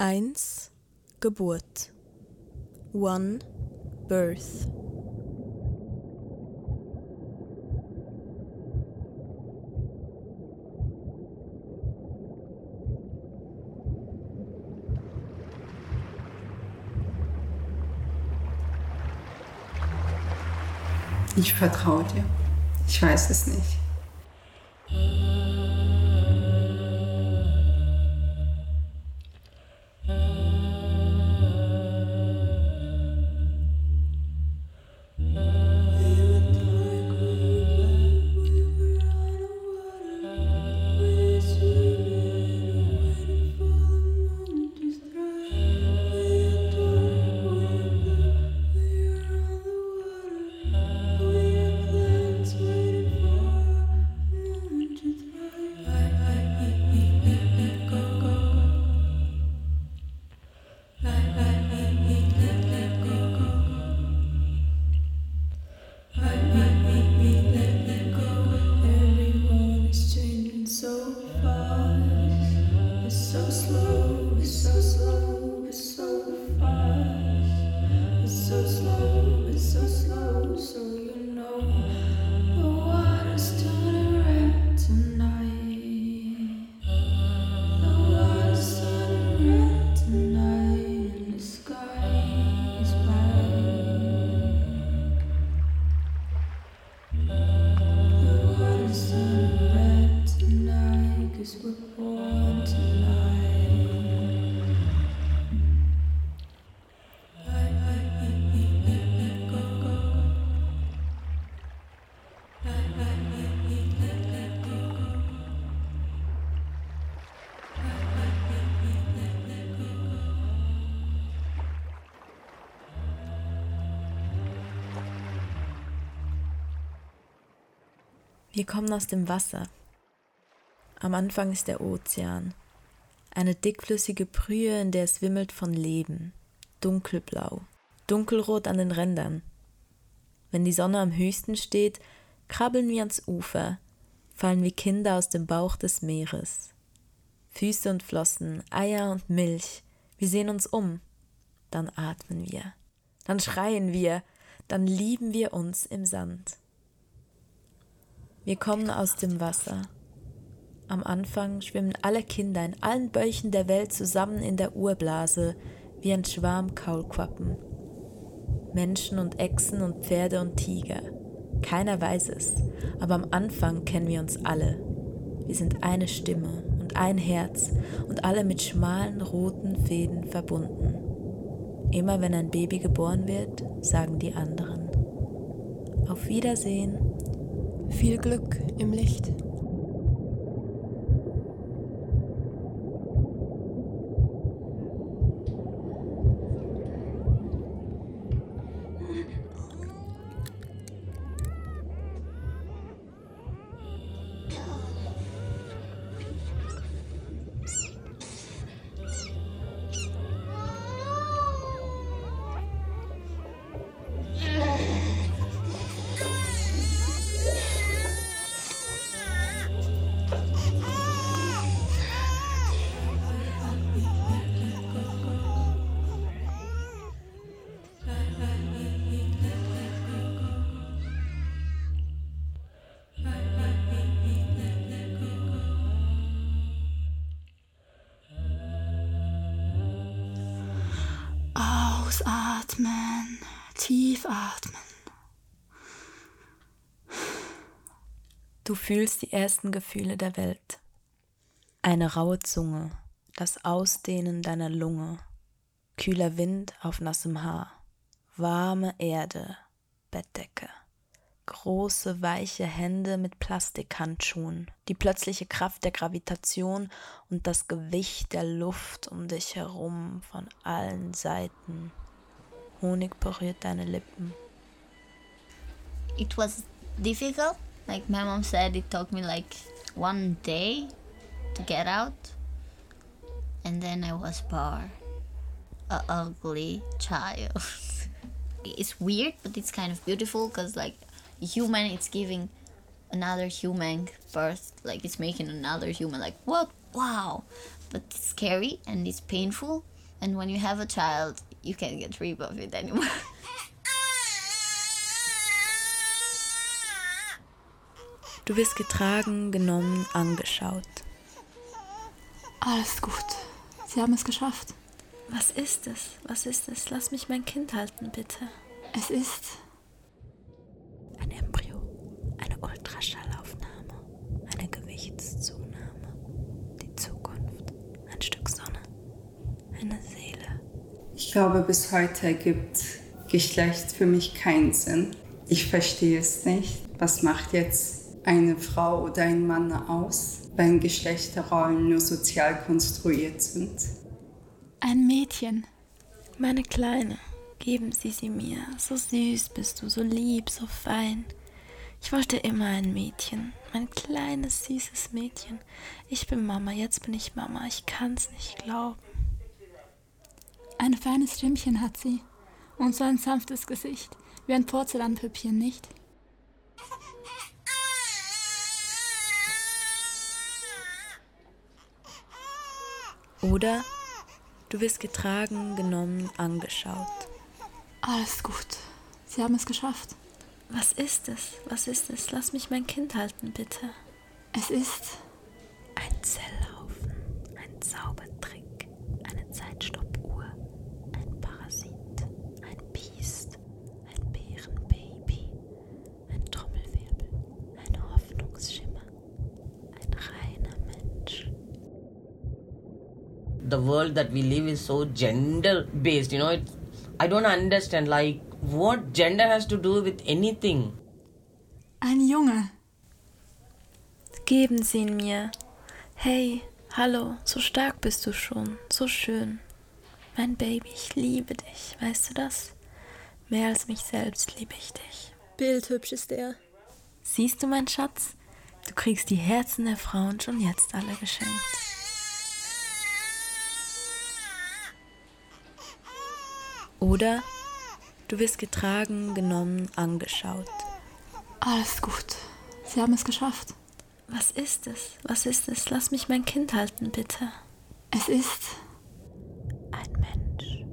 1 Geburt 1 Birth Ich vertraue dir. Ich weiß es nicht. so slow, it's so slow, so you Wir kommen aus dem Wasser. Am Anfang ist der Ozean. Eine dickflüssige Brühe, in der es wimmelt von Leben. Dunkelblau, dunkelrot an den Rändern. Wenn die Sonne am höchsten steht, krabbeln wir ans Ufer, fallen wie Kinder aus dem Bauch des Meeres. Füße und Flossen, Eier und Milch, wir sehen uns um, dann atmen wir, dann schreien wir, dann lieben wir uns im Sand. Wir kommen aus dem Wasser. Am Anfang schwimmen alle Kinder in allen Bäuchen der Welt zusammen in der Urblase wie ein Schwarm Kaulquappen. Menschen und Echsen und Pferde und Tiger. Keiner weiß es, aber am Anfang kennen wir uns alle. Wir sind eine Stimme und ein Herz und alle mit schmalen roten Fäden verbunden. Immer wenn ein Baby geboren wird, sagen die anderen. Auf Wiedersehen viel Glück im Licht. Ausatmen, tief atmen. Du fühlst die ersten Gefühle der Welt. Eine raue Zunge, das Ausdehnen deiner Lunge, kühler Wind auf nassem Haar, warme Erde, Bettdecke große, weiche Hände mit Plastikhandschuhen, die plötzliche Kraft der Gravitation und das Gewicht der Luft um dich herum von allen Seiten. Honig berührt deine Lippen. It was difficult. Like my mom said, it took me like one day to get out. And then I was born. A ugly child. it's weird, but it's kind of beautiful because like human it's giving another human birth like it's making another human like what wow but it's scary and it's painful. And when you have a child, you can't get rid of it anymore. Du wirst getragen, genommen, angeschaut. Alles gut. Sie haben es geschafft. Was ist es? Was ist es? Lass mich mein Kind halten, bitte. Es ist Ein Embryo, eine Ultraschallaufnahme, eine Gewichtszunahme, die Zukunft, ein Stück Sonne, eine Seele. Ich glaube, bis heute ergibt Geschlecht für mich keinen Sinn. Ich verstehe es nicht. Was macht jetzt eine Frau oder ein Mann aus, wenn Geschlechterrollen nur sozial konstruiert sind? ein Mädchen. Meine Kleine, geben Sie sie mir. So süß bist du, so lieb, so fein. Ich wollte immer ein Mädchen, mein kleines, süßes Mädchen. Ich bin Mama, jetzt bin ich Mama. Ich kann's nicht glauben. Ein feines Stimmchen hat sie. Und so ein sanftes Gesicht. Wie ein Porzellanpüppchen, nicht? Oder du wirst getragen, genommen, angeschaut. Alles gut. Sie haben es geschafft. Was ist es? Was ist es? Lass mich mein Kind halten, bitte. Es ist Ein Zelllaufen, ein Zaubertrick, eine Zeitstoppuhr, ein Parasit, ein Biest, ein Bärenbaby, ein Trommelwirbel, ein Hoffnungsschimmer, ein reiner Mensch. The world that we live is so gender based you know it, i don't understand like what gender has to do with anything ein Junge. Geben Sie ihn mir. Hey, hallo, so stark bist du schon, so schön. Mein Baby, ich liebe dich, weißt du das? Mehr als mich selbst liebe ich dich. Bildhübsch ist er. Siehst du, mein Schatz? Du kriegst die Herzen der Frauen schon jetzt alle geschenkt. Oder du wirst getragen, genommen, angeschaut. Alles gut. Sie haben es geschafft. Was ist es? Was ist es? Lass mich mein Kind halten, bitte. Es ist Ein Mensch.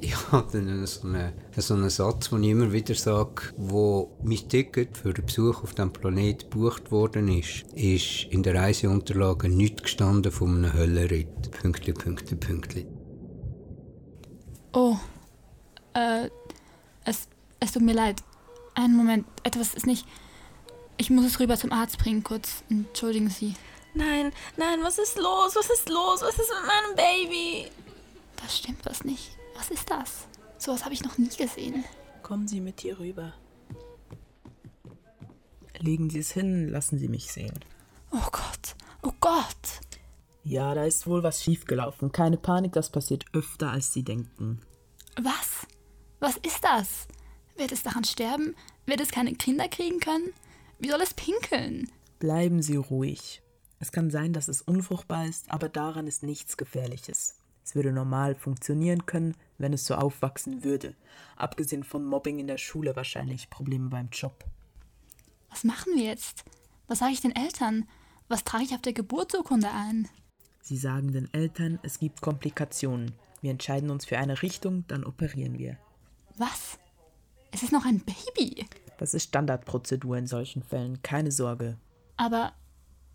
Ich habe dann so einen, so einen Satz, den ich immer wieder sage, wo mein Ticket für den Besuch auf dem Planet gebucht worden ist, ist in der Reiseunterlage nichts gestanden von einem Höllenritt. Pünktli, Pünktli, Pünktli. Oh. Äh, es, es tut mir leid. Einen Moment, etwas ist nicht. Ich muss es rüber zum Arzt bringen, kurz. Entschuldigen Sie. Nein, nein, was ist los? Was ist los? Was ist mit meinem Baby? Da stimmt was nicht. Was ist das? Sowas habe ich noch nie gesehen. Kommen Sie mit hier rüber. Legen Sie es hin, lassen Sie mich sehen. Oh Gott. Oh Gott. Ja, da ist wohl was schiefgelaufen. Keine Panik, das passiert öfter, als Sie denken. Was? Was ist das? Wird es daran sterben? Wird es keine Kinder kriegen können? Wie soll es pinkeln? Bleiben Sie ruhig. Es kann sein, dass es unfruchtbar ist, aber daran ist nichts Gefährliches. Es würde normal funktionieren können, wenn es so aufwachsen würde. Abgesehen von Mobbing in der Schule wahrscheinlich Probleme beim Job. Was machen wir jetzt? Was sage ich den Eltern? Was trage ich auf der Geburtsurkunde ein? Sie sagen den Eltern, es gibt Komplikationen. Wir entscheiden uns für eine Richtung, dann operieren wir. Was? Es ist noch ein Baby. Das ist Standardprozedur in solchen Fällen, keine Sorge. Aber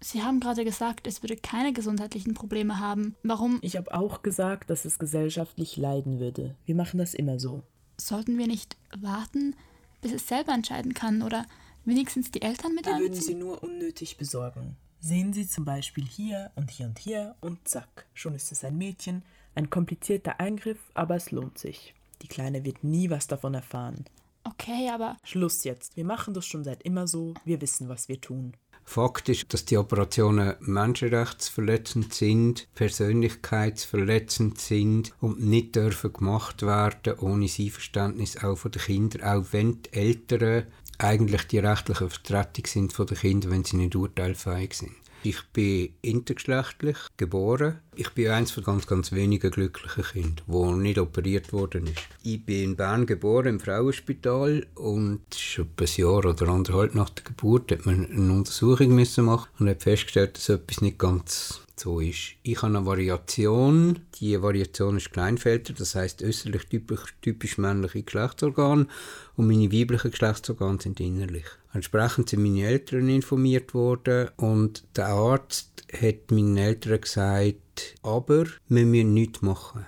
Sie haben gerade gesagt, es würde keine gesundheitlichen Probleme haben. Warum Ich habe auch gesagt, dass es gesellschaftlich leiden würde. Wir machen das immer so. sollten wir nicht warten, bis es selber entscheiden kann oder wenigstens die Eltern mit Wir würden einbeziehen? sie nur unnötig besorgen. Sehen Sie zum Beispiel hier und hier und hier und zack, schon ist es ein Mädchen. Ein komplizierter Eingriff, aber es lohnt sich. Die Kleine wird nie was davon erfahren. Okay, aber Schluss jetzt. Wir machen das schon seit immer so. Wir wissen, was wir tun. Fakt ist, dass die Operationen menschenrechtsverletzend sind, persönlichkeitsverletzend sind und nicht dürfen gemacht werden ohne Einverständnis auch von den Kindern, auch wenn die Eltern eigentlich die rechtliche Vertretung sind von den Kindern, wenn sie nicht urteilfähig sind. Ich bin intergeschlechtlich geboren. Ich bin eines von ganz, ganz wenigen glücklichen Kindern, wo nicht operiert worden ist. Ich bin in Bern geboren, im Frauenspital und schon ein Jahr oder anderthalb nach der Geburt hat man eine Untersuchung müssen machen und hat festgestellt, dass etwas nicht ganz so ist. Ich habe eine Variation. Die Variation ist Kleinfelder, das heißt äußerlich typisch, typisch männliche Geschlechtsorgane und meine weiblichen Geschlechtsorgane sind innerlich. Entsprechend sind meine Eltern informiert worden und der Arzt hat meinen Eltern gesagt, aber wir müssen nichts machen.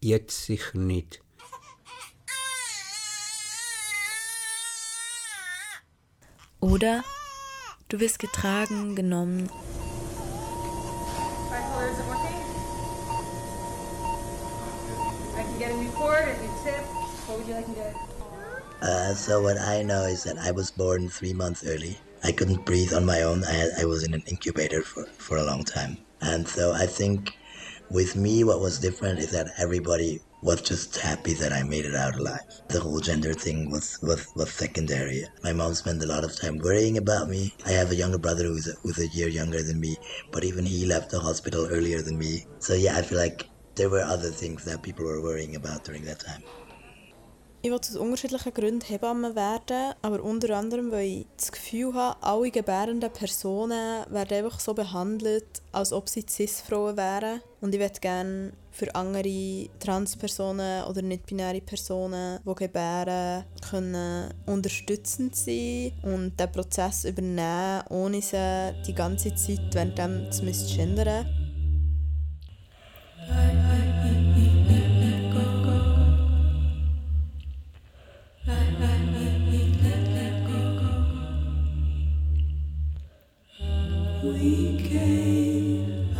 Jetzt sicher nicht. Oder du wirst getragen, genommen Uh, so what I know is that I was born three months early. I couldn't breathe on my own. I, I was in an incubator for, for a long time. And so I think with me, what was different is that everybody was just happy that I made it out alive. The whole gender thing was, was, was secondary. My mom spent a lot of time worrying about me. I have a younger brother who's a, who's a year younger than me, but even he left the hospital earlier than me. So yeah, I feel like there were other things that people were worrying about during that time. Ich wollte aus unterschiedlichen Gründen Hebamme werden, aber unter anderem, weil ich das Gefühl habe, alle gebärenden Personen werden einfach so behandelt, als ob sie Cis-Frauen wären. Und ich würde gerne für andere Transpersonen oder nicht-binäre Personen, die gebären, können unterstützend sein und den Prozess übernehmen, ohne sie die ganze Zeit während zu we came.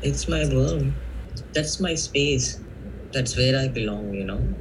It's my world. That's my space. That's where I belong, you know.